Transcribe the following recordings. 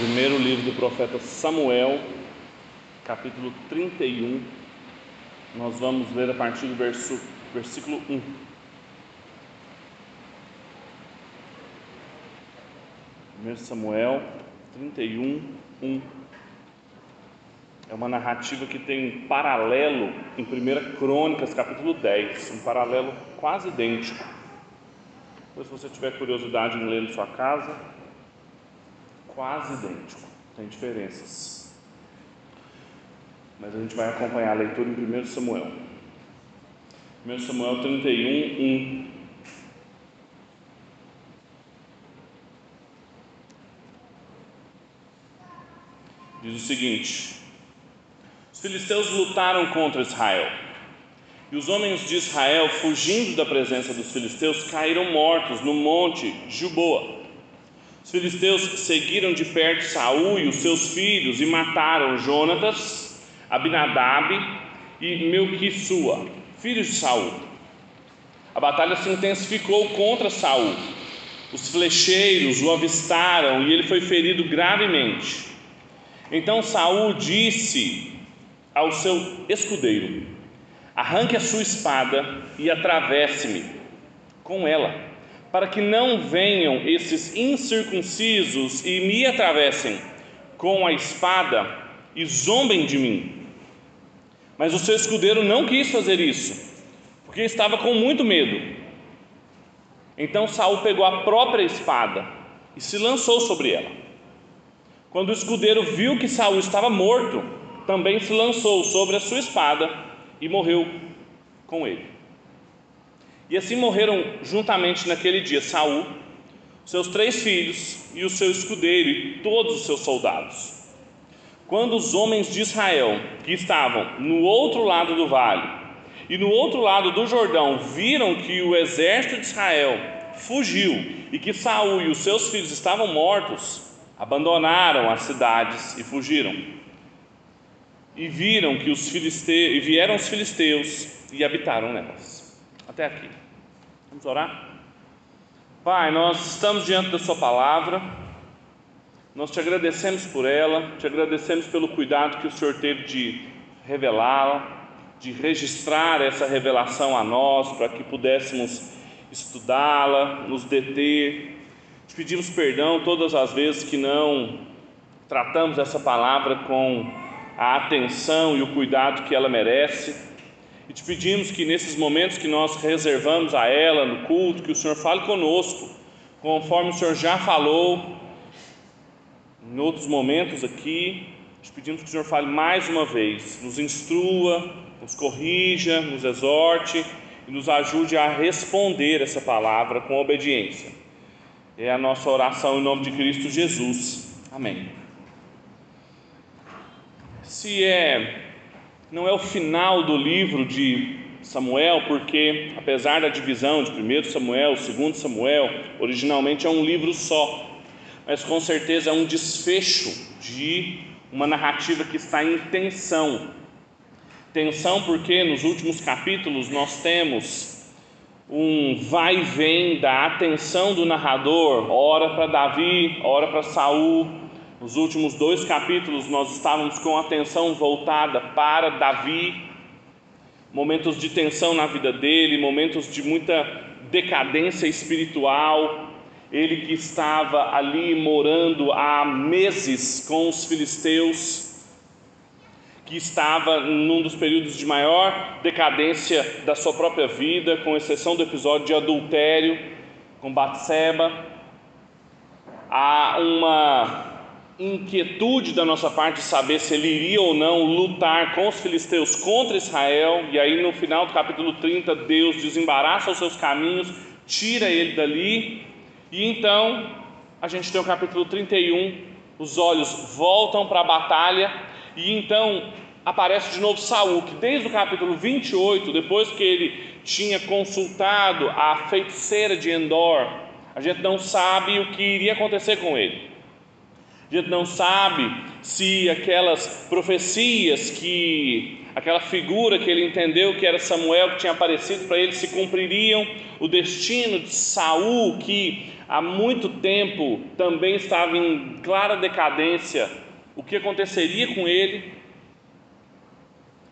Primeiro livro do profeta Samuel, capítulo 31. Nós vamos ler a partir do verso, versículo 1. Primeiro Samuel 31, 1. É uma narrativa que tem um paralelo em 1 Crônicas, capítulo 10, um paralelo quase idêntico. Depois, se você tiver curiosidade em ler em sua casa, quase idêntico, tem diferenças. Mas a gente vai acompanhar a leitura em 1 Samuel. 1 Samuel 31, 1. Diz o seguinte: Os filisteus lutaram contra Israel. E os homens de Israel, fugindo da presença dos filisteus, caíram mortos no monte Gilboa. Os filisteus seguiram de perto Saul e os seus filhos e mataram Jonatas, Abinadab e Melquissua, filhos de Saul. A batalha se intensificou contra Saul. Os flecheiros o avistaram e ele foi ferido gravemente. Então Saul disse ao seu escudeiro: Arranque a sua espada e atravesse-me com ela, para que não venham esses incircuncisos e me atravessem com a espada e zombem de mim. Mas o seu escudeiro não quis fazer isso, porque estava com muito medo. Então Saul pegou a própria espada e se lançou sobre ela. Quando o escudeiro viu que Saul estava morto, também se lançou sobre a sua espada e morreu com ele. E assim morreram juntamente naquele dia Saul, seus três filhos e o seu escudeiro e todos os seus soldados. Quando os homens de Israel, que estavam no outro lado do vale e no outro lado do Jordão, viram que o exército de Israel fugiu e que Saul e os seus filhos estavam mortos, abandonaram as cidades e fugiram. E viram que os filisteus, e vieram os filisteus e habitaram nelas. Até aqui. Vamos orar? Pai, nós estamos diante da Sua palavra, nós te agradecemos por ela, te agradecemos pelo cuidado que o Senhor teve de revelá-la, de registrar essa revelação a nós, para que pudéssemos estudá-la, nos deter. Te pedimos perdão todas as vezes que não tratamos essa palavra com a atenção e o cuidado que ela merece. E te pedimos que nesses momentos que nós reservamos a ela no culto, que o Senhor fale conosco, conforme o Senhor já falou em outros momentos aqui. Te pedimos que o Senhor fale mais uma vez, nos instrua, nos corrija, nos exorte e nos ajude a responder essa palavra com obediência. É a nossa oração em nome de Cristo Jesus. Amém. Se é não é o final do livro de Samuel, porque apesar da divisão de 1 Samuel, 2 Samuel, originalmente é um livro só, mas com certeza é um desfecho de uma narrativa que está em tensão. Tensão porque nos últimos capítulos nós temos um vai e vem da atenção do narrador, ora para Davi, ora para Saul, nos últimos dois capítulos, nós estávamos com a atenção voltada para Davi, momentos de tensão na vida dele, momentos de muita decadência espiritual. Ele que estava ali morando há meses com os filisteus, que estava num dos períodos de maior decadência da sua própria vida, com exceção do episódio de adultério com Batseba. Há uma inquietude da nossa parte de saber se ele iria ou não lutar com os filisteus contra Israel, e aí no final do capítulo 30, Deus desembaraça os seus caminhos, tira ele dali, e então a gente tem o capítulo 31, os olhos voltam para a batalha, e então aparece de novo Saul, que desde o capítulo 28, depois que ele tinha consultado a feiticeira de Endor, a gente não sabe o que iria acontecer com ele. A gente não sabe se aquelas profecias que aquela figura que ele entendeu que era Samuel que tinha aparecido para ele se cumpririam, o destino de Saul que há muito tempo também estava em clara decadência, o que aconteceria com ele?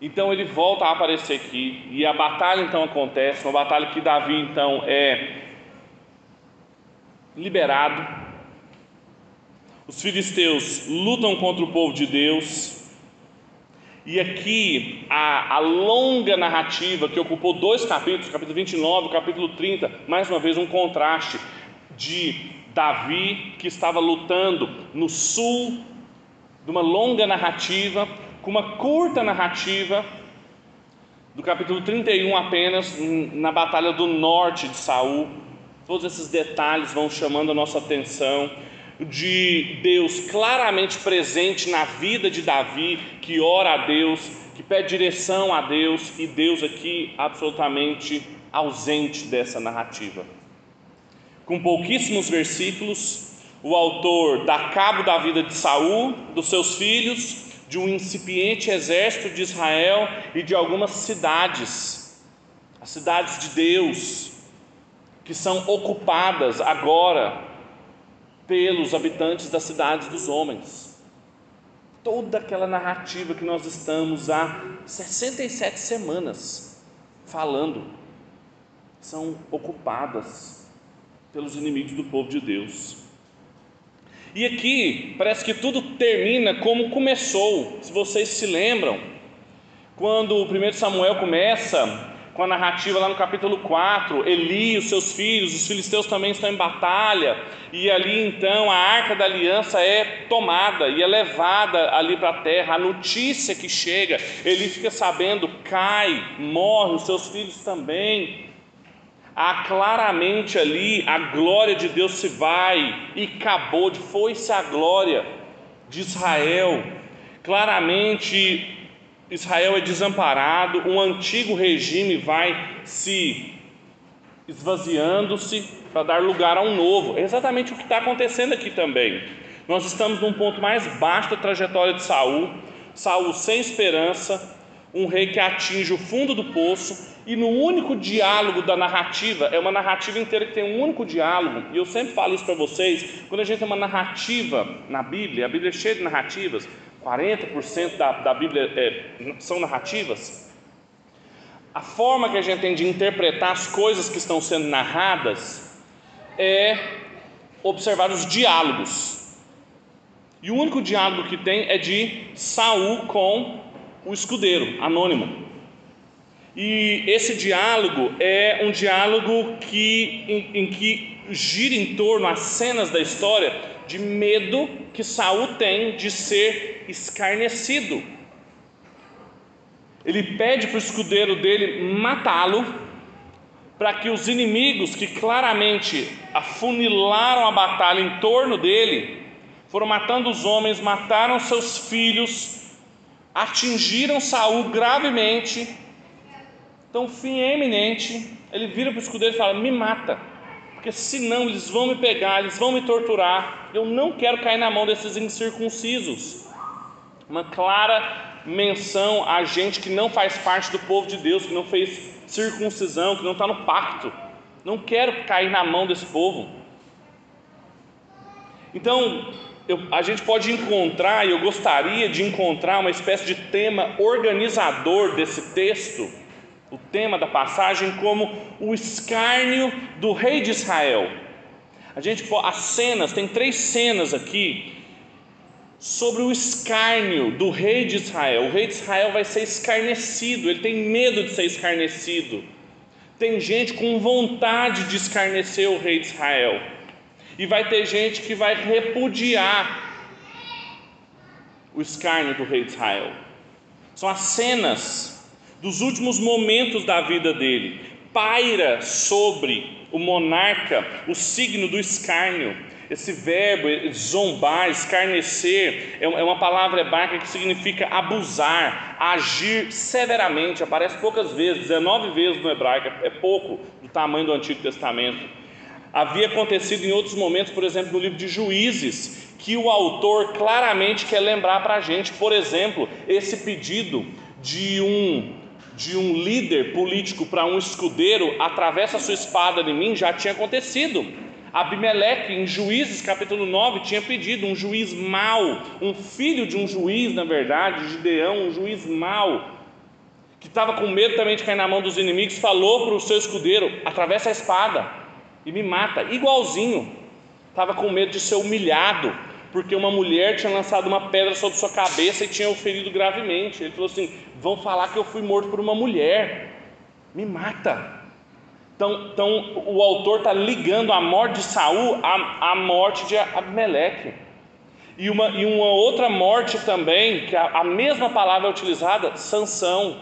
Então ele volta a aparecer aqui e a batalha então acontece, uma batalha que Davi então é liberado. Os filisteus lutam contra o povo de Deus. E aqui a, a longa narrativa que ocupou dois capítulos, capítulo 29 e capítulo 30, mais uma vez um contraste de Davi que estava lutando no sul de uma longa narrativa com uma curta narrativa do capítulo 31 apenas na batalha do norte de Saul. Todos esses detalhes vão chamando a nossa atenção de Deus claramente presente na vida de Davi, que ora a Deus, que pede direção a Deus, e Deus aqui absolutamente ausente dessa narrativa. Com pouquíssimos versículos, o autor dá cabo da vida de Saul, dos seus filhos, de um incipiente exército de Israel e de algumas cidades, as cidades de Deus, que são ocupadas agora pelos habitantes das cidades dos homens. Toda aquela narrativa que nós estamos há 67 semanas falando são ocupadas pelos inimigos do povo de Deus. E aqui parece que tudo termina como começou. Se vocês se lembram, quando o primeiro Samuel começa com a narrativa lá no capítulo 4, Eli e os seus filhos, os filisteus também estão em batalha, e ali então a arca da aliança é tomada e é levada ali para a terra. A notícia que chega, ele fica sabendo, cai, morre, os seus filhos também há claramente ali a glória de Deus se vai e acabou, foi-se a glória de Israel. Claramente Israel é desamparado, um antigo regime vai se esvaziando-se para dar lugar a um novo. É exatamente o que está acontecendo aqui também. Nós estamos num ponto mais baixo da trajetória de Saul, Saul sem esperança, um rei que atinge o fundo do poço, e no único diálogo da narrativa, é uma narrativa inteira que tem um único diálogo, e eu sempre falo isso para vocês, quando a gente tem uma narrativa na Bíblia, a Bíblia é cheia de narrativas, 40% da, da Bíblia é, são narrativas, a forma que a gente tem de interpretar as coisas que estão sendo narradas é observar os diálogos. E o único diálogo que tem é de Saul com o escudeiro, anônimo. E esse diálogo é um diálogo que, em, em que gira em torno às cenas da história de medo que Saul tem de ser escarnecido. Ele pede para o escudeiro dele matá-lo, para que os inimigos que claramente afunilaram a batalha em torno dele, foram matando os homens, mataram seus filhos, atingiram Saul gravemente. Então, fim é iminente. Ele vira para o escudeiro e fala: Me mata, porque senão eles vão me pegar, eles vão me torturar. Eu não quero cair na mão desses incircuncisos. Uma clara menção a gente que não faz parte do povo de Deus, que não fez circuncisão, que não está no pacto. Não quero cair na mão desse povo. Então, eu, a gente pode encontrar, e eu gostaria de encontrar, uma espécie de tema organizador desse texto, o tema da passagem, como o escárnio do rei de Israel. A gente, as cenas, tem três cenas aqui sobre o escárnio do rei de Israel. O rei de Israel vai ser escarnecido, ele tem medo de ser escarnecido. Tem gente com vontade de escarnecer o rei de Israel. E vai ter gente que vai repudiar o escárnio do rei de Israel. São as cenas dos últimos momentos da vida dele. Paira sobre o monarca o signo do escárnio. Esse verbo, zombar, escarnecer, é, é uma palavra hebraica que significa abusar, agir severamente. Aparece poucas vezes, 19 vezes no hebraico, é pouco do tamanho do Antigo Testamento. Havia acontecido em outros momentos, por exemplo, no livro de Juízes, que o autor claramente quer lembrar para a gente. Por exemplo, esse pedido de um de um líder político para um escudeiro atravessa sua espada em mim já tinha acontecido. Abimeleque, em Juízes capítulo 9, tinha pedido um juiz mau, um filho de um juiz, na verdade, Gideão, um juiz mau, que estava com medo também de cair na mão dos inimigos, falou para o seu escudeiro: atravessa a espada e me mata, igualzinho. Estava com medo de ser humilhado, porque uma mulher tinha lançado uma pedra sobre sua cabeça e tinha o ferido gravemente. Ele falou assim: vão falar que eu fui morto por uma mulher, me mata. Então, então o autor está ligando a morte de Saul à, à morte de Abimeleque. E uma, e uma outra morte também, que a, a mesma palavra é utilizada, Sansão.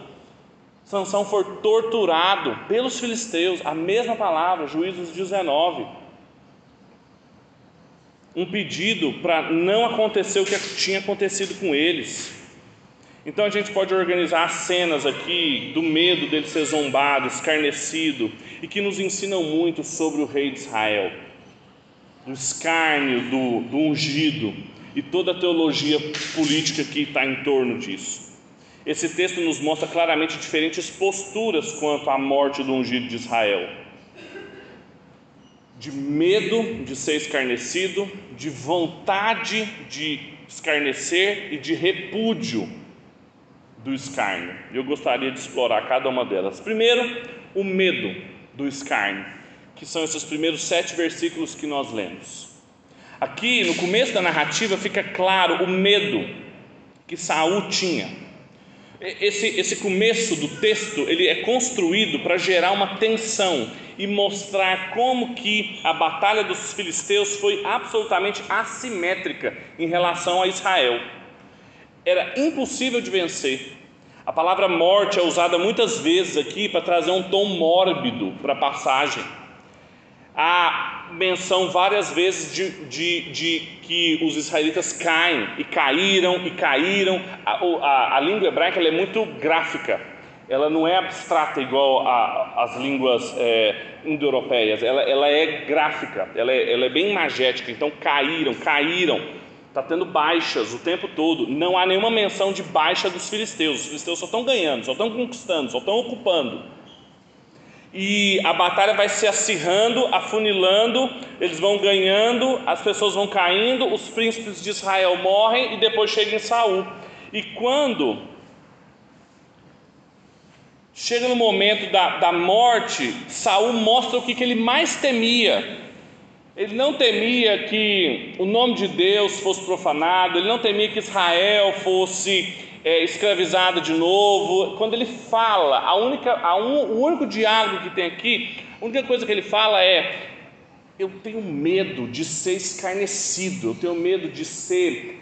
Sansão foi torturado pelos filisteus, a mesma palavra, Juízes 19 um pedido para não acontecer o que tinha acontecido com eles. Então a gente pode organizar cenas aqui do medo dele ser zombado, escarnecido, e que nos ensinam muito sobre o rei de Israel, do escárnio, do, do ungido, e toda a teologia política que está em torno disso. Esse texto nos mostra claramente diferentes posturas quanto à morte do ungido de Israel de medo de ser escarnecido, de vontade de escarnecer e de repúdio do escárnio. Eu gostaria de explorar cada uma delas. Primeiro, o medo do escárnio, que são esses primeiros sete versículos que nós lemos. Aqui, no começo da narrativa, fica claro o medo que Saul tinha esse, esse começo do texto ele é construído para gerar uma tensão e mostrar como que a batalha dos filisteus foi absolutamente assimétrica em relação a Israel. Era impossível de vencer. A palavra morte é usada muitas vezes aqui para trazer um tom mórbido para a passagem. Há menção várias vezes de, de, de, que os israelitas caem e caíram e caíram. A, a, a língua hebraica é muito gráfica, ela não é abstrata igual às línguas é, indo-europeias, ela, ela, é gráfica, ela é, ela é bem magética. Então, caíram, caíram, está tendo baixas o tempo todo. Não há nenhuma menção de baixa dos filisteus, os filisteus só estão ganhando, só estão conquistando, só estão ocupando e a batalha vai se acirrando, afunilando, eles vão ganhando, as pessoas vão caindo, os príncipes de Israel morrem e depois chega em Saul. E quando chega no momento da, da morte, Saul mostra o que, que ele mais temia. Ele não temia que o nome de Deus fosse profanado, ele não temia que Israel fosse é, escravizado de novo. Quando ele fala, a única, a un, o único diálogo que tem aqui, a única coisa que ele fala é: eu tenho medo de ser escarnecido, eu tenho medo de ser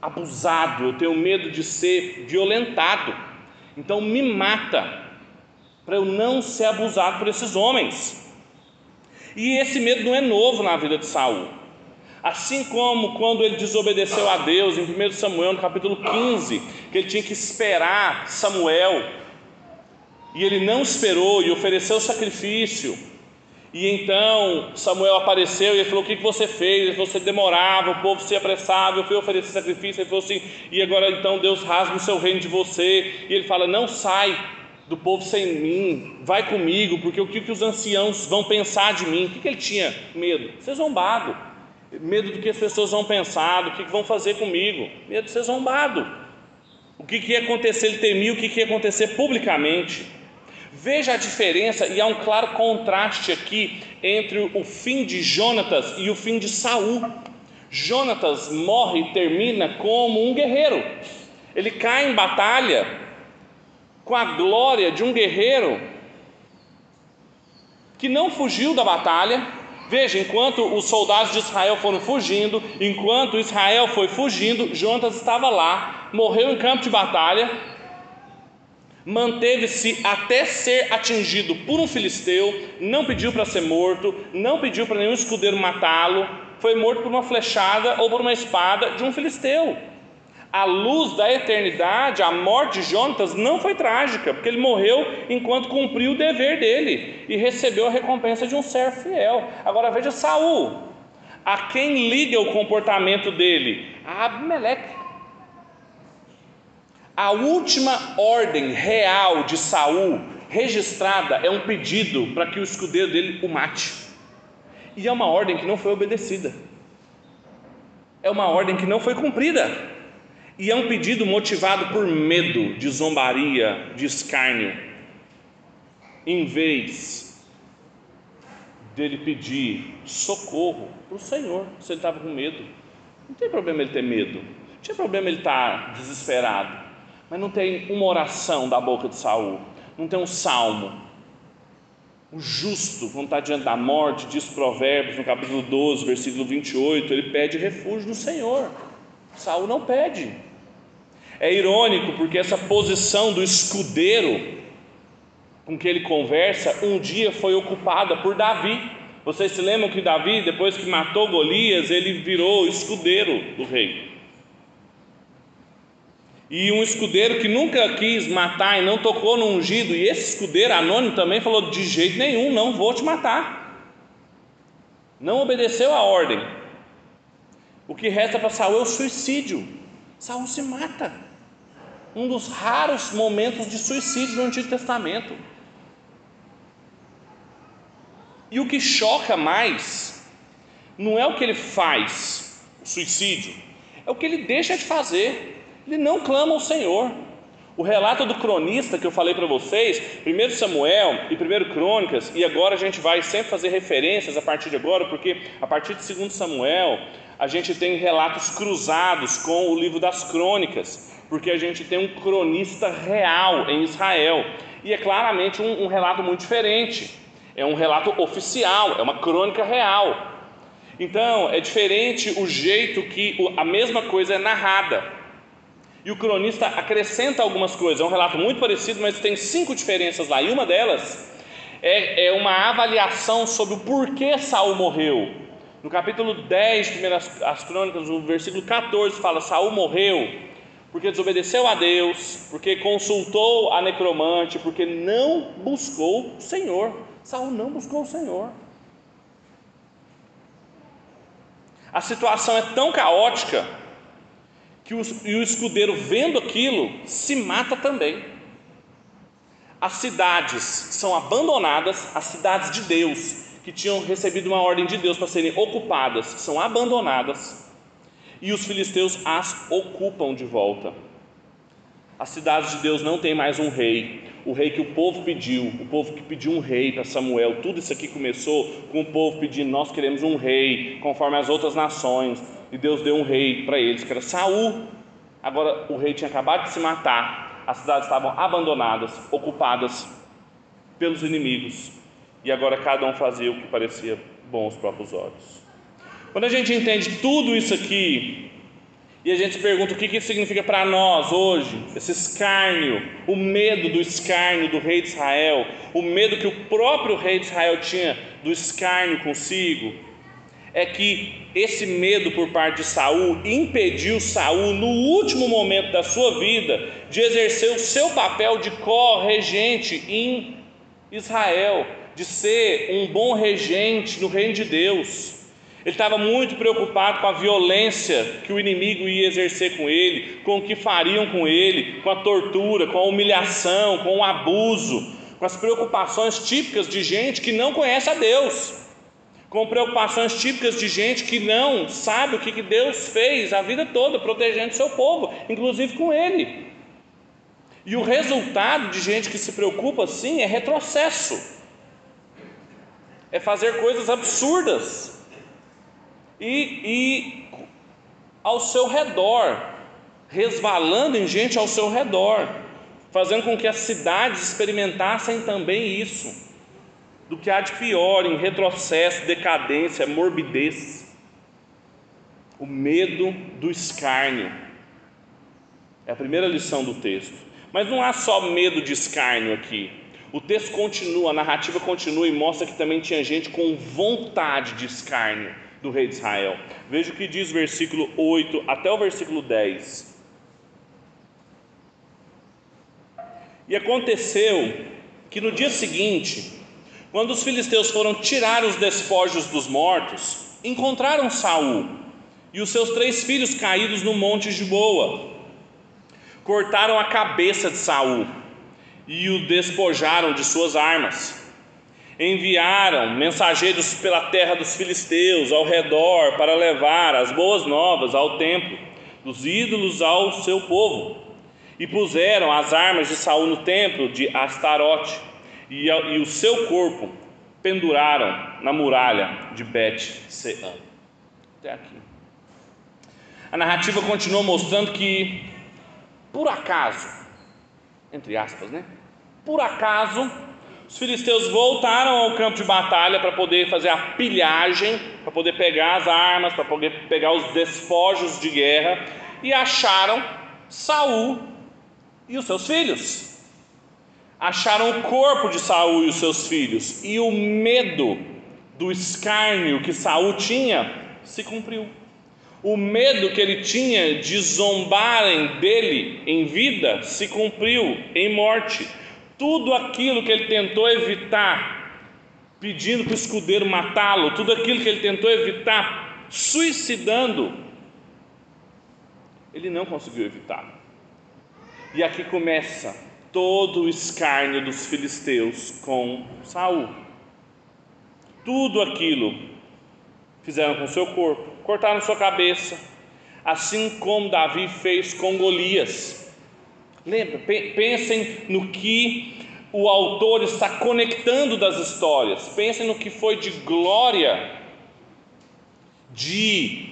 abusado, eu tenho medo de ser violentado. Então me mata para eu não ser abusado por esses homens. E esse medo não é novo na vida de Saul. Assim como quando ele desobedeceu a Deus, em 1 Samuel, no capítulo 15, que ele tinha que esperar Samuel, e ele não esperou e ofereceu sacrifício, e então Samuel apareceu e ele falou: O que, você fez? Você demorava, o povo se apressava, eu fui oferecer sacrifício. Ele falou assim: E agora então Deus rasga o seu reino de você. E ele fala: Não sai do povo sem mim, vai comigo, porque o que, que os anciãos vão pensar de mim? O que, que ele tinha medo? Ser zombado medo do que as pessoas vão pensar, do que vão fazer comigo, medo de ser zombado. O que, que ia acontecer, ele temia o que, que ia acontecer publicamente. Veja a diferença, e há um claro contraste aqui entre o fim de Jonatas e o fim de Saul. Jonatas morre e termina como um guerreiro. Ele cai em batalha com a glória de um guerreiro que não fugiu da batalha, Veja, enquanto os soldados de Israel foram fugindo, enquanto Israel foi fugindo, Jonas estava lá, morreu em campo de batalha, manteve-se até ser atingido por um filisteu, não pediu para ser morto, não pediu para nenhum escudeiro matá-lo, foi morto por uma flechada ou por uma espada de um filisteu a luz da eternidade, a morte de Jonatas não foi trágica, porque ele morreu enquanto cumpriu o dever dele e recebeu a recompensa de um servo fiel. Agora veja Saul. A quem liga o comportamento dele? A Abimeleque. A última ordem real de Saul registrada é um pedido para que o escudeiro dele o mate. E é uma ordem que não foi obedecida. É uma ordem que não foi cumprida. E é um pedido motivado por medo de zombaria, de escárnio. Em vez dele pedir socorro para o Senhor, se ele estava com medo. Não tem problema ele ter medo, não tinha problema ele estar desesperado, mas não tem uma oração da boca de Saul, não tem um salmo. O justo, quando está diante da morte, diz Provérbios, no capítulo 12, versículo 28, ele pede refúgio no Senhor. Saul não pede. É irônico porque essa posição do escudeiro com que ele conversa, um dia foi ocupada por Davi. Vocês se lembram que Davi, depois que matou Golias, ele virou escudeiro do rei. E um escudeiro que nunca quis matar e não tocou no ungido, e esse escudeiro anônimo também falou: de jeito nenhum, não vou te matar. Não obedeceu a ordem. O que resta para Saul é o suicídio. Saul se mata. Um dos raros momentos de suicídio do Antigo Testamento. E o que choca mais não é o que ele faz, o suicídio, é o que ele deixa de fazer. Ele não clama ao Senhor. O relato do cronista que eu falei para vocês, 1 Samuel e 1 Crônicas, e agora a gente vai sempre fazer referências a partir de agora, porque a partir de 2 Samuel a gente tem relatos cruzados com o livro das Crônicas, porque a gente tem um cronista real em Israel, e é claramente um, um relato muito diferente, é um relato oficial, é uma crônica real. Então é diferente o jeito que a mesma coisa é narrada. E o cronista acrescenta algumas coisas, é um relato muito parecido, mas tem cinco diferenças lá, e uma delas é, é uma avaliação sobre o porquê Saul morreu. No capítulo 10, primeiras as crônicas, no versículo 14, fala: Saul morreu porque desobedeceu a Deus, porque consultou a necromante, porque não buscou o Senhor. Saul não buscou o Senhor. A situação é tão caótica que o, e o escudeiro, vendo aquilo, se mata também. As cidades são abandonadas, as cidades de Deus, que tinham recebido uma ordem de Deus para serem ocupadas, são abandonadas, e os filisteus as ocupam de volta. As cidades de Deus não têm mais um rei, o rei que o povo pediu, o povo que pediu um rei para Samuel. Tudo isso aqui começou com o povo pedindo: Nós queremos um rei, conforme as outras nações e Deus deu um rei para eles, que era Saul. Agora o rei tinha acabado de se matar, as cidades estavam abandonadas, ocupadas pelos inimigos, e agora cada um fazia o que parecia bom aos próprios olhos. Quando a gente entende tudo isso aqui, e a gente pergunta o que isso significa para nós hoje, esse escárnio, o medo do escárnio do rei de Israel, o medo que o próprio rei de Israel tinha do escárnio consigo, é que esse medo por parte de Saul impediu Saul no último momento da sua vida de exercer o seu papel de co-regente em Israel, de ser um bom regente no reino de Deus. Ele estava muito preocupado com a violência que o inimigo ia exercer com ele, com o que fariam com ele, com a tortura, com a humilhação, com o abuso, com as preocupações típicas de gente que não conhece a Deus com preocupações típicas de gente que não sabe o que Deus fez a vida toda protegendo seu povo, inclusive com ele. E o resultado de gente que se preocupa assim é retrocesso, é fazer coisas absurdas e, e ao seu redor, resvalando em gente ao seu redor, fazendo com que as cidades experimentassem também isso do que há de pior em retrocesso, decadência, morbidez. O medo do escárnio. É a primeira lição do texto. Mas não há só medo de escárnio aqui. O texto continua, a narrativa continua e mostra que também tinha gente com vontade de escárnio do rei de Israel. Veja o que diz o versículo 8 até o versículo 10. E aconteceu que no dia seguinte, quando os filisteus foram tirar os despojos dos mortos, encontraram Saul e os seus três filhos caídos no monte de Boa. Cortaram a cabeça de Saul e o despojaram de suas armas. Enviaram mensageiros pela terra dos filisteus ao redor para levar as boas novas ao templo, dos ídolos ao seu povo. E puseram as armas de Saul no templo de Astarote e, e o seu corpo penduraram na muralha de Bet-Sean. Até aqui. A narrativa continua mostrando que, por acaso, entre aspas, né? Por acaso, os filisteus voltaram ao campo de batalha para poder fazer a pilhagem, para poder pegar as armas, para poder pegar os despojos de guerra e acharam Saul e os seus filhos. Acharam o corpo de Saul e os seus filhos, e o medo do escárnio que Saul tinha se cumpriu. O medo que ele tinha de zombarem dele em vida se cumpriu em morte. Tudo aquilo que ele tentou evitar, pedindo para o escudeiro matá-lo, tudo aquilo que ele tentou evitar, suicidando, ele não conseguiu evitar. E aqui começa todo o escárnio dos filisteus com Saul. Tudo aquilo fizeram com seu corpo, cortaram sua cabeça, assim como Davi fez com Golias. Lembra? Pensem no que o autor está conectando das histórias. Pensem no que foi de glória, de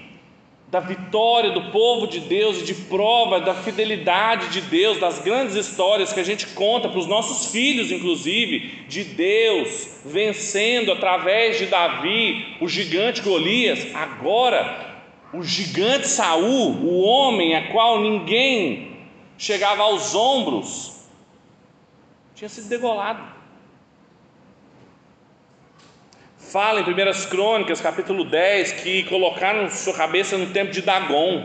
da vitória do povo de Deus e de prova da fidelidade de Deus, das grandes histórias que a gente conta para os nossos filhos, inclusive, de Deus vencendo através de Davi o gigante Golias. Agora, o gigante Saul, o homem a qual ninguém chegava aos ombros, tinha sido degolado. Fala em 1 Crônicas, capítulo 10, que colocaram sua cabeça no tempo de Dagon.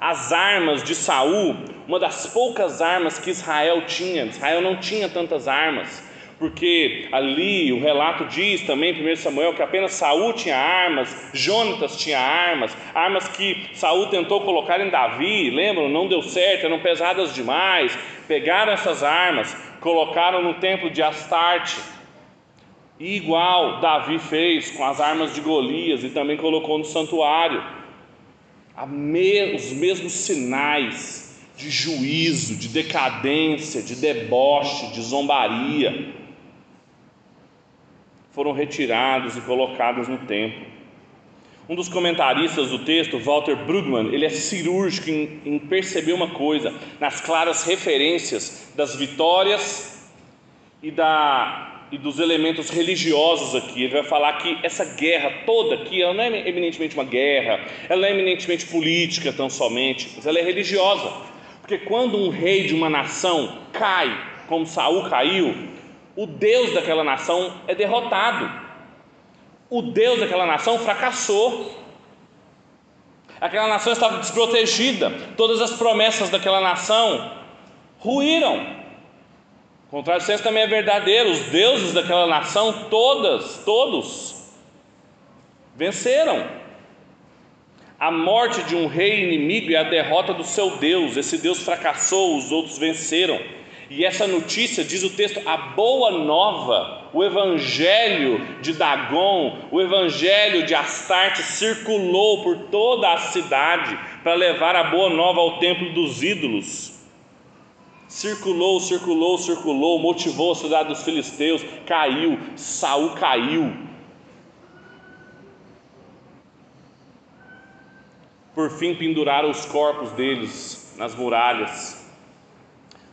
As armas de Saul, uma das poucas armas que Israel tinha, Israel não tinha tantas armas, porque ali o relato diz também em 1 Samuel que apenas Saul tinha armas, Jonatas tinha armas, armas que Saul tentou colocar em Davi, lembram? Não deu certo, eram pesadas demais. Pegaram essas armas, colocaram no templo de Astarte, e igual Davi fez com as armas de Golias e também colocou no santuário. Os mesmos sinais de juízo, de decadência, de deboche, de zombaria foram retirados e colocados no templo. Um dos comentaristas do texto, Walter Brugman, ele é cirúrgico em, em perceber uma coisa, nas claras referências das vitórias e da e dos elementos religiosos aqui. Ele vai falar que essa guerra toda aqui, ela não é eminentemente uma guerra, ela não é eminentemente política tão somente, mas ela é religiosa. Porque quando um rei de uma nação cai, como Saul caiu, o Deus daquela nação é derrotado. O Deus daquela nação fracassou. Aquela nação estava desprotegida. Todas as promessas daquela nação ruíram. O contrário senso também é verdadeiro. Os deuses daquela nação, todas, todos, venceram. A morte de um rei inimigo é a derrota do seu Deus. Esse Deus fracassou, os outros venceram. E essa notícia, diz o texto, a boa nova, o evangelho de Dagon, o evangelho de Astarte circulou por toda a cidade para levar a boa nova ao templo dos ídolos. Circulou, circulou, circulou, motivou a cidade dos filisteus, caiu, Saul caiu. Por fim, penduraram os corpos deles nas muralhas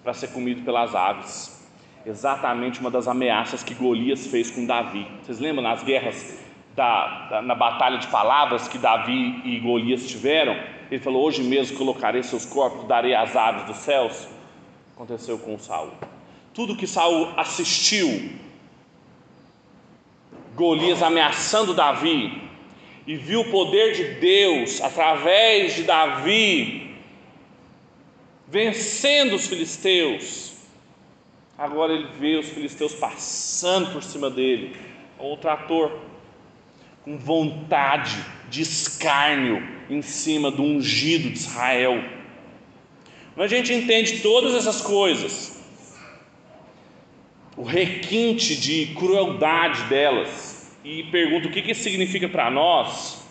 para ser comido pelas aves. Exatamente uma das ameaças que Golias fez com Davi. Vocês lembram nas guerras da, da, na batalha de palavras que Davi e Golias tiveram? Ele falou: Hoje mesmo colocarei seus corpos, darei às aves dos céus aconteceu com Saul. Tudo que Saul assistiu, Golias ameaçando Davi, e viu o poder de Deus através de Davi vencendo os filisteus. Agora ele vê os filisteus passando por cima dele, o trator. com vontade de escárnio em cima do ungido de Israel. Quando a gente entende todas essas coisas, o requinte de crueldade delas, e pergunta o que isso significa para nós,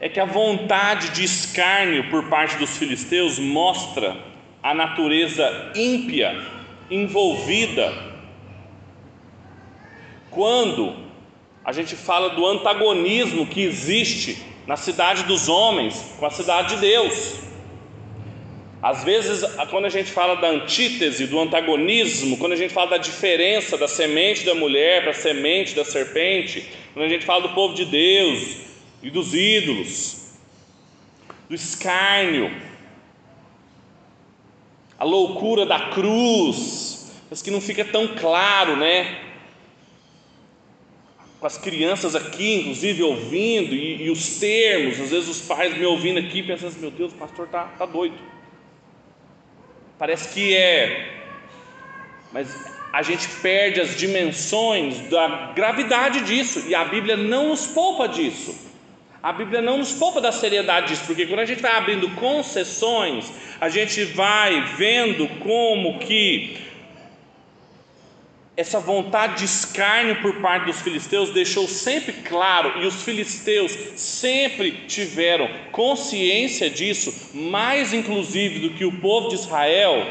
é que a vontade de escárnio por parte dos filisteus mostra a natureza ímpia envolvida quando a gente fala do antagonismo que existe na cidade dos homens com a cidade de Deus. Às vezes, quando a gente fala da antítese, do antagonismo, quando a gente fala da diferença da semente da mulher para a semente da serpente, quando a gente fala do povo de Deus e dos ídolos, do escárnio, a loucura da cruz, mas que não fica tão claro, né? Com as crianças aqui, inclusive, ouvindo, e, e os termos, às vezes os pais me ouvindo aqui, pensando assim, meu Deus, o pastor está tá doido. Parece que é, mas a gente perde as dimensões da gravidade disso, e a Bíblia não nos poupa disso. A Bíblia não nos poupa da seriedade disso, porque quando a gente vai abrindo concessões, a gente vai vendo como que essa vontade de escárnio por parte dos filisteus deixou sempre claro, e os filisteus sempre tiveram consciência disso, mais inclusive do que o povo de Israel,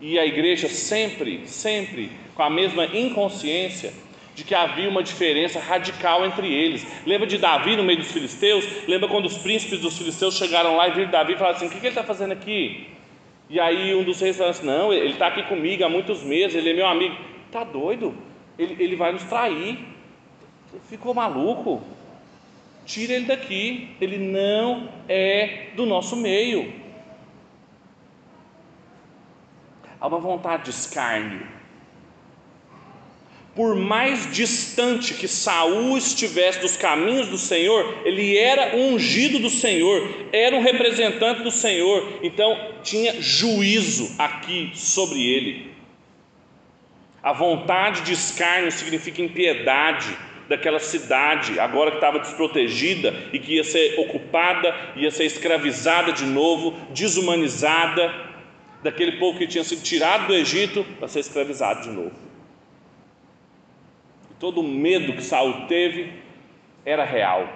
e a igreja sempre, sempre com a mesma inconsciência de que havia uma diferença radical entre eles. Lembra de Davi no meio dos filisteus? Lembra quando os príncipes dos filisteus chegaram lá e viram Davi e falaram assim: O que, ele está fazendo aqui? E aí um dos reis falou assim: Não, ele está aqui comigo há muitos meses, ele é meu amigo. Está doido? Ele, ele vai nos trair. Ficou maluco? Tira ele daqui. Ele não é do nosso meio. Há uma vontade de escárnio por mais distante que Saul estivesse dos caminhos do Senhor, ele era ungido do Senhor, era um representante do Senhor, então tinha juízo aqui sobre ele. A vontade de escárnio significa impiedade daquela cidade, agora que estava desprotegida e que ia ser ocupada, ia ser escravizada de novo, desumanizada, daquele povo que tinha sido tirado do Egito para ser escravizado de novo. Todo o medo que Saul teve era real,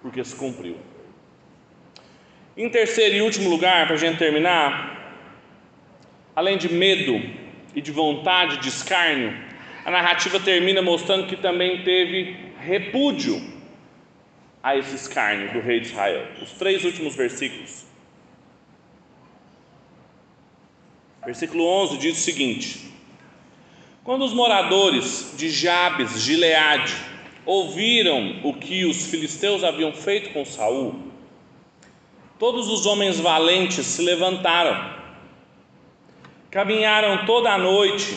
porque se cumpriu. Em terceiro e último lugar, para a gente terminar, além de medo e de vontade de escárnio, a narrativa termina mostrando que também teve repúdio a esse escárnio do rei de Israel. Os três últimos versículos. Versículo 11 diz o seguinte: quando os moradores de Jabes, Gileade, ouviram o que os filisteus haviam feito com Saul, todos os homens valentes se levantaram, caminharam toda a noite,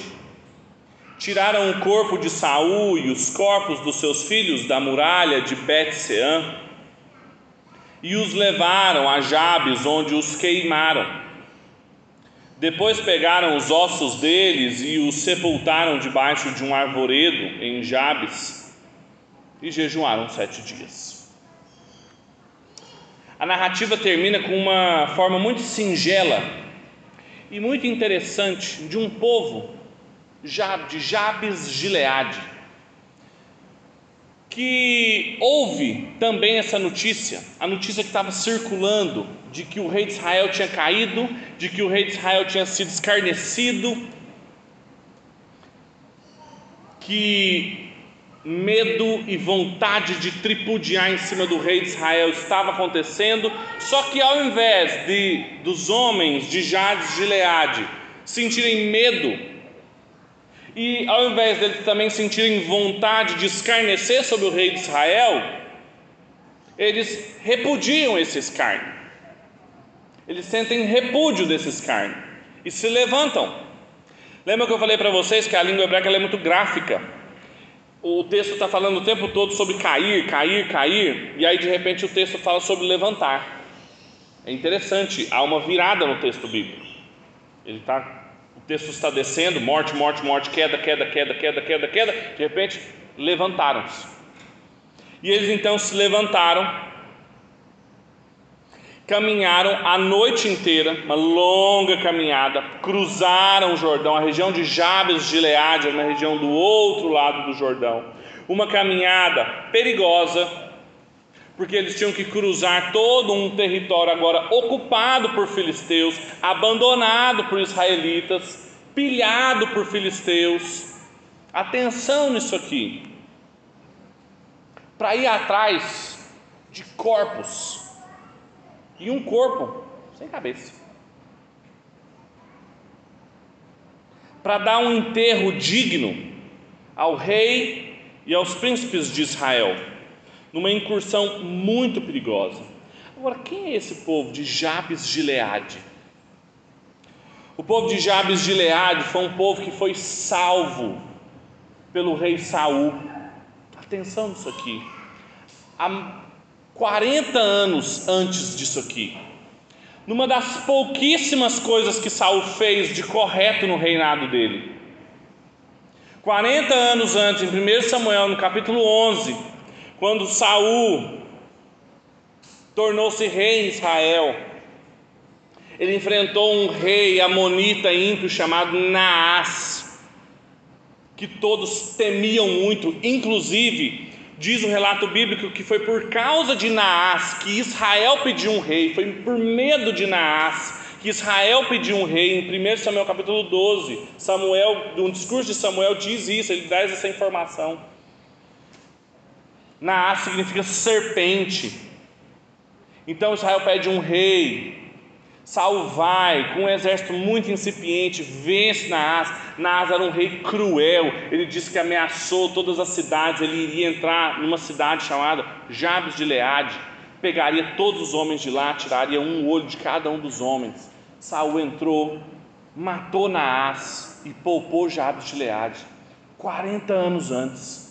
tiraram o corpo de Saul e os corpos dos seus filhos da muralha de Bet-Sean e os levaram a Jabes, onde os queimaram. Depois pegaram os ossos deles e os sepultaram debaixo de um arvoredo em Jabes e jejuaram sete dias. A narrativa termina com uma forma muito singela e muito interessante de um povo de Jabes Gileade que houve também essa notícia, a notícia que estava circulando de que o rei de Israel tinha caído, de que o rei de Israel tinha sido escarnecido, que medo e vontade de tripudiar em cima do rei de Israel estava acontecendo, só que ao invés de dos homens de Jades de Gileade sentirem medo e ao invés deles também sentirem vontade de escarnecer sobre o rei de Israel, eles repudiam esse escárnio. Eles sentem repúdio desse escárnio e se levantam. Lembra que eu falei para vocês que a língua hebraica é muito gráfica? O texto está falando o tempo todo sobre cair, cair, cair, e aí de repente o texto fala sobre levantar. É interessante, há uma virada no texto bíblico. Ele está o texto está descendo, morte, morte, morte, queda, queda, queda, queda, queda, queda. De repente, levantaram-se. E eles então se levantaram caminharam a noite inteira, uma longa caminhada, cruzaram o Jordão, a região de Jabes de Gileade, na região do outro lado do Jordão. Uma caminhada perigosa, porque eles tinham que cruzar todo um território agora ocupado por filisteus, abandonado por israelitas, pilhado por filisteus. Atenção nisso aqui. Para ir atrás de corpos e um corpo sem cabeça. Para dar um enterro digno ao rei e aos príncipes de Israel, numa incursão muito perigosa. Agora, quem é esse povo de Jabes de Gileade? O povo de Jabes de Gileade foi um povo que foi salvo pelo rei Saul. Atenção nisso aqui. A 40 anos antes disso aqui, numa das pouquíssimas coisas que Saul fez de correto no reinado dele. 40 anos antes, em 1 Samuel, no capítulo 11, quando Saul tornou-se rei em Israel, ele enfrentou um rei amonita ímpio chamado Naás, que todos temiam muito, inclusive Diz o relato bíblico que foi por causa de Naás que Israel pediu um rei, foi por medo de Naás que Israel pediu um rei. Em 1 Samuel capítulo 12, Samuel, um discurso de Samuel diz isso, ele dá essa informação. Naás significa serpente. Então Israel pede um rei, Saul vai com um exército muito incipiente, vence Naás. Naás era um rei cruel. Ele disse que ameaçou todas as cidades. Ele iria entrar numa cidade chamada Jabes de Leade, pegaria todos os homens de lá, tiraria um olho de cada um dos homens. Saul entrou, matou Naás e poupou Jabes de Leade. 40 anos antes.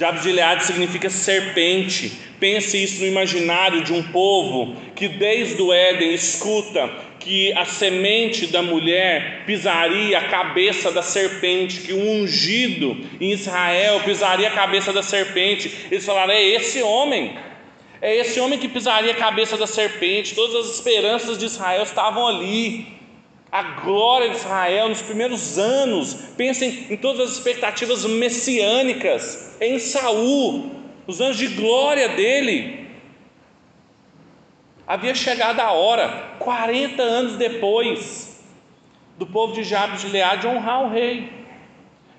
Jabes de significa serpente. Pense isso no imaginário de um povo que desde o Éden escuta que a semente da mulher pisaria a cabeça da serpente, que o ungido em Israel pisaria a cabeça da serpente. Eles falaram: é esse homem. É esse homem que pisaria a cabeça da serpente. Todas as esperanças de Israel estavam ali a glória de Israel nos primeiros anos. Pensem em todas as expectativas messiânicas, em Saul, os anos de glória dele. Havia chegado a hora, 40 anos depois, do povo de Jabes de Leade honrar o rei,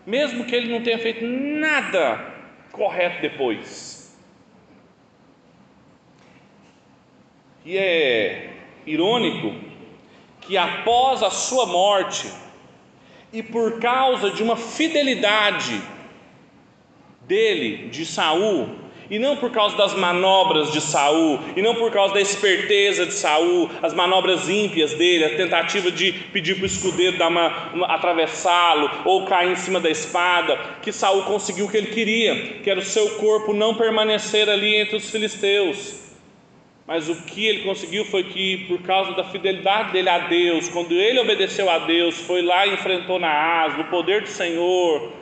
mesmo que ele não tenha feito nada correto depois. E é irônico que após a sua morte, e por causa de uma fidelidade dele, de Saul, e não por causa das manobras de Saul, e não por causa da esperteza de Saul, as manobras ímpias dele, a tentativa de pedir para o escudeiro dar uma, uma atravessá-lo ou cair em cima da espada, que Saul conseguiu o que ele queria, que era o seu corpo não permanecer ali entre os filisteus. Mas o que ele conseguiu foi que, por causa da fidelidade dele a Deus, quando ele obedeceu a Deus, foi lá e enfrentou Naás, no poder do Senhor.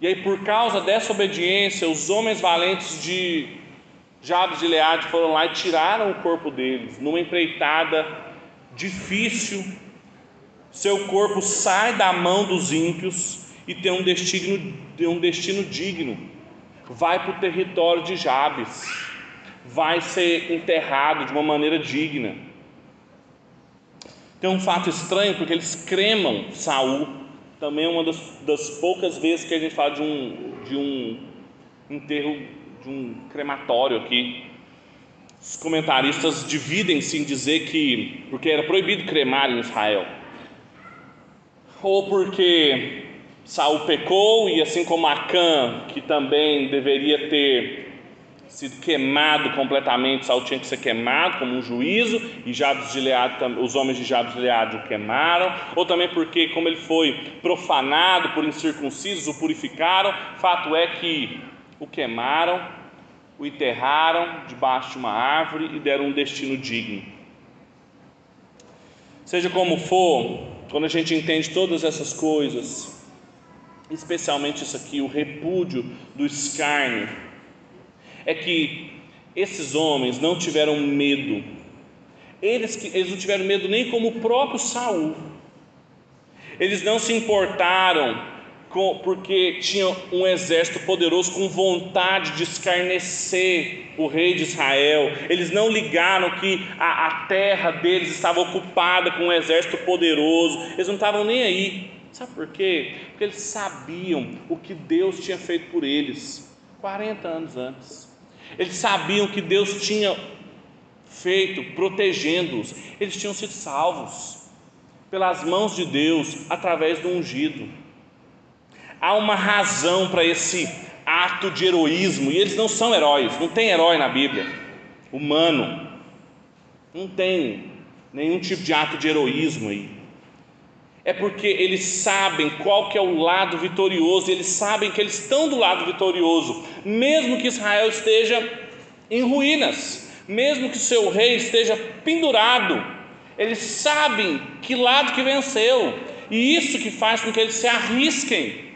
E aí, por causa dessa obediência, os homens valentes de Jabes de Leade foram lá e tiraram o corpo deles, numa empreitada difícil. Seu corpo sai da mão dos ímpios e tem um destino, um destino digno. Vai para o território de Jabes vai ser enterrado de uma maneira digna. Tem um fato estranho porque eles cremam Saul. Também é uma das, das poucas vezes que a gente fala de um, de um enterro, de um crematório aqui. Os comentaristas dividem-se em dizer que porque era proibido cremar em Israel, ou porque Saul pecou e assim como Acã, que também deveria ter sido queimado completamente, Saul tinha que ser queimado como um juízo, e Jabes de Gileade, os homens de Jabes de Gileade o queimaram, ou também porque, como ele foi profanado por incircuncisos, o purificaram, fato é que o queimaram, o enterraram debaixo de uma árvore e deram um destino digno. Seja como for, quando a gente entende todas essas coisas, especialmente isso aqui, o repúdio do escárnio, é que esses homens não tiveram medo. Eles, eles não tiveram medo nem como o próprio Saul. Eles não se importaram com, porque tinham um exército poderoso com vontade de escarnecer o rei de Israel. Eles não ligaram que a, a terra deles estava ocupada com um exército poderoso. Eles não estavam nem aí. Sabe por quê? Porque eles sabiam o que Deus tinha feito por eles 40 anos antes. Eles sabiam que Deus tinha feito protegendo-os. Eles tinham sido salvos pelas mãos de Deus através do ungido. Há uma razão para esse ato de heroísmo, e eles não são heróis, não tem herói na Bíblia, humano, não tem nenhum tipo de ato de heroísmo aí. É porque eles sabem qual que é o lado vitorioso, eles sabem que eles estão do lado vitorioso, mesmo que Israel esteja em ruínas, mesmo que seu rei esteja pendurado, eles sabem que lado que venceu, e isso que faz com que eles se arrisquem.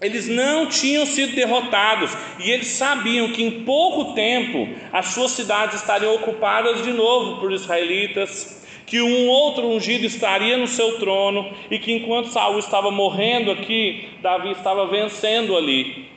Eles não tinham sido derrotados e eles sabiam que em pouco tempo as suas cidades estariam ocupadas de novo por israelitas, que um outro ungido estaria no seu trono e que enquanto Saul estava morrendo aqui, Davi estava vencendo ali.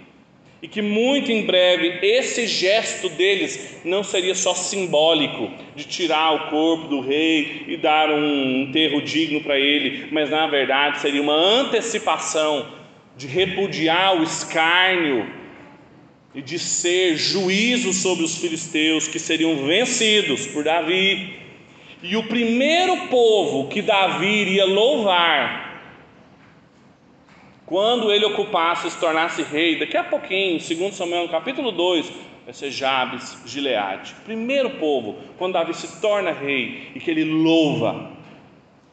E que muito em breve esse gesto deles não seria só simbólico de tirar o corpo do rei e dar um enterro digno para ele, mas na verdade seria uma antecipação de repudiar o escárnio e de ser juízo sobre os filisteus que seriam vencidos por Davi. E o primeiro povo que Davi iria louvar quando ele ocupasse, se tornasse rei, daqui a pouquinho, segundo Samuel, capítulo 2, vai ser Jabes, Gileade. Primeiro povo, quando Davi se torna rei e que ele louva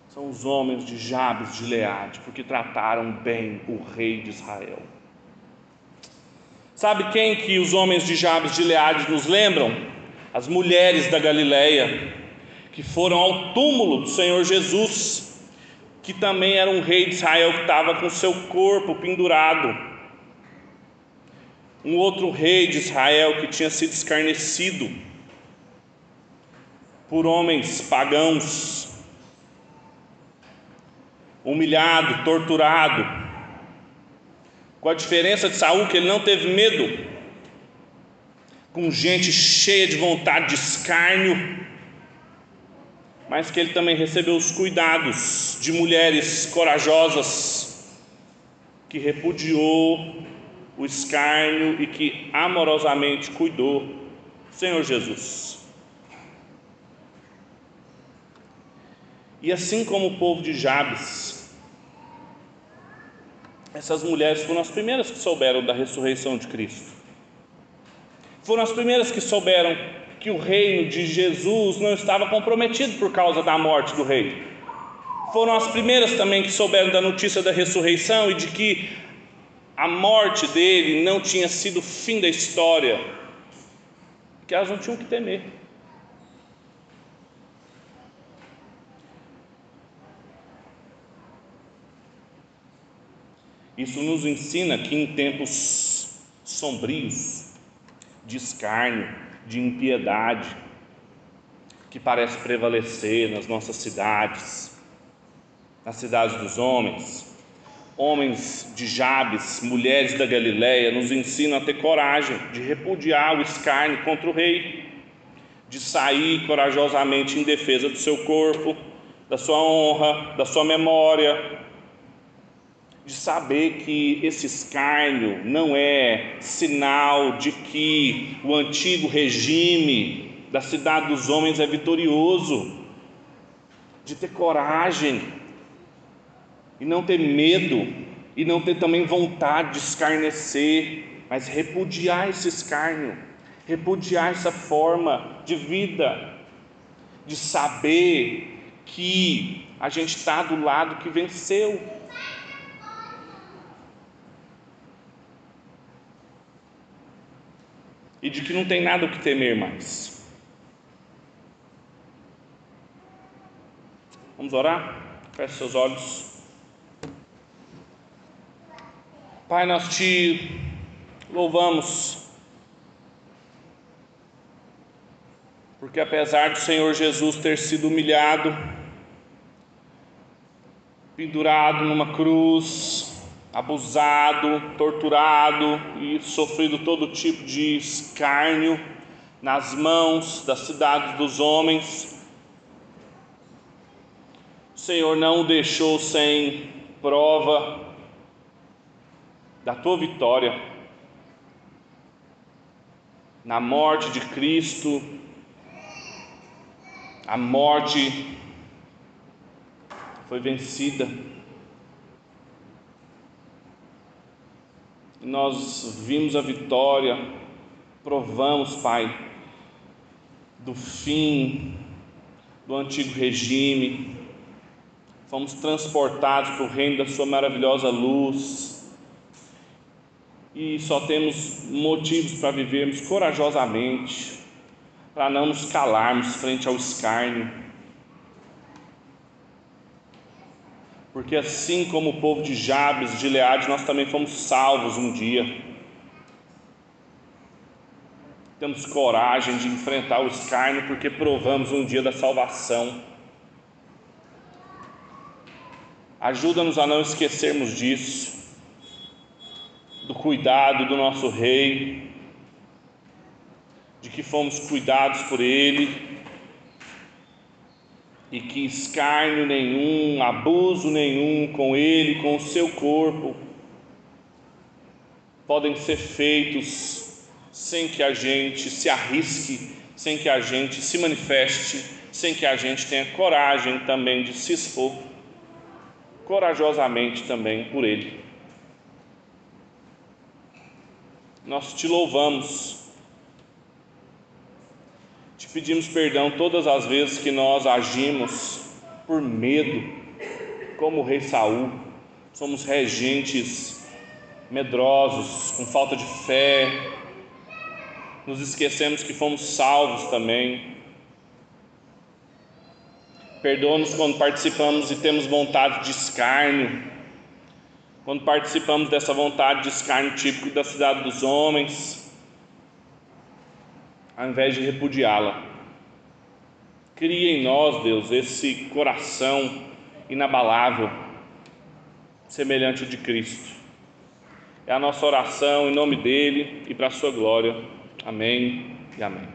são os homens de Jabes de Leade, porque trataram bem o rei de Israel. Sabe quem que os homens de Jabes de Leade nos lembram? As mulheres da Galileia, que foram ao túmulo do Senhor Jesus, que também era um rei de Israel que estava com seu corpo pendurado. Um outro rei de Israel que tinha sido escarnecido por homens pagãos, humilhado, torturado. Com a diferença de Saul que ele não teve medo, com gente cheia de vontade de escárnio, mas que ele também recebeu os cuidados de mulheres corajosas, que repudiou o escárnio e que amorosamente cuidou Senhor Jesus. E assim como o povo de Jabes, essas mulheres foram as primeiras que souberam da ressurreição de Cristo. Foram as primeiras que souberam que o reino de Jesus não estava comprometido por causa da morte do rei. Foram as primeiras também que souberam da notícia da ressurreição e de que a morte dele não tinha sido o fim da história, que elas não tinham que temer. Isso nos ensina que em tempos sombrios, de escárnio, de impiedade, que parece prevalecer nas nossas cidades, nas cidades dos homens, homens de Jabes, mulheres da Galileia, nos ensinam a ter coragem de repudiar o escárnio contra o rei, de sair corajosamente em defesa do seu corpo, da sua honra, da sua memória, de saber que esse escárnio não é sinal de que o antigo regime da cidade dos homens é vitorioso, de ter coragem e não ter medo e não ter também vontade de escarnecer, mas repudiar esse escárnio, repudiar essa forma de vida, de saber que a gente está do lado que venceu e de que não tem nada o que temer mais. Vamos orar? Feche seus olhos. Pai, nós te louvamos, porque apesar do Senhor Jesus ter sido humilhado, pendurado numa cruz, abusado, torturado e sofrido todo tipo de escárnio nas mãos das cidades dos homens, o Senhor não o deixou sem prova da tua vitória. Na morte de Cristo, a morte foi vencida. Nós vimos a vitória, provamos, Pai, do fim do antigo regime, fomos transportados para o reino da Sua maravilhosa luz e só temos motivos para vivermos corajosamente, para não nos calarmos frente ao escárnio. Porque assim como o povo de Jabes, de Leade, nós também fomos salvos um dia. Temos coragem de enfrentar o escárnio porque provamos um dia da salvação. Ajuda-nos a não esquecermos disso do cuidado do nosso Rei, de que fomos cuidados por Ele e que escárnio nenhum, abuso nenhum com Ele, com o seu corpo, podem ser feitos sem que a gente se arrisque, sem que a gente se manifeste, sem que a gente tenha coragem também de se expor corajosamente também por Ele. nós te louvamos. Pedimos perdão todas as vezes que nós agimos por medo, como o rei Saul. Somos regentes medrosos, com falta de fé. Nos esquecemos que fomos salvos também. Perdoa-nos quando participamos e temos vontade de escárnio quando participamos dessa vontade de escárnio típico da cidade dos homens, ao invés de repudiá-la. Cria em nós, Deus, esse coração inabalável, semelhante ao de Cristo. É a nossa oração em nome dele e para a sua glória. Amém e amém.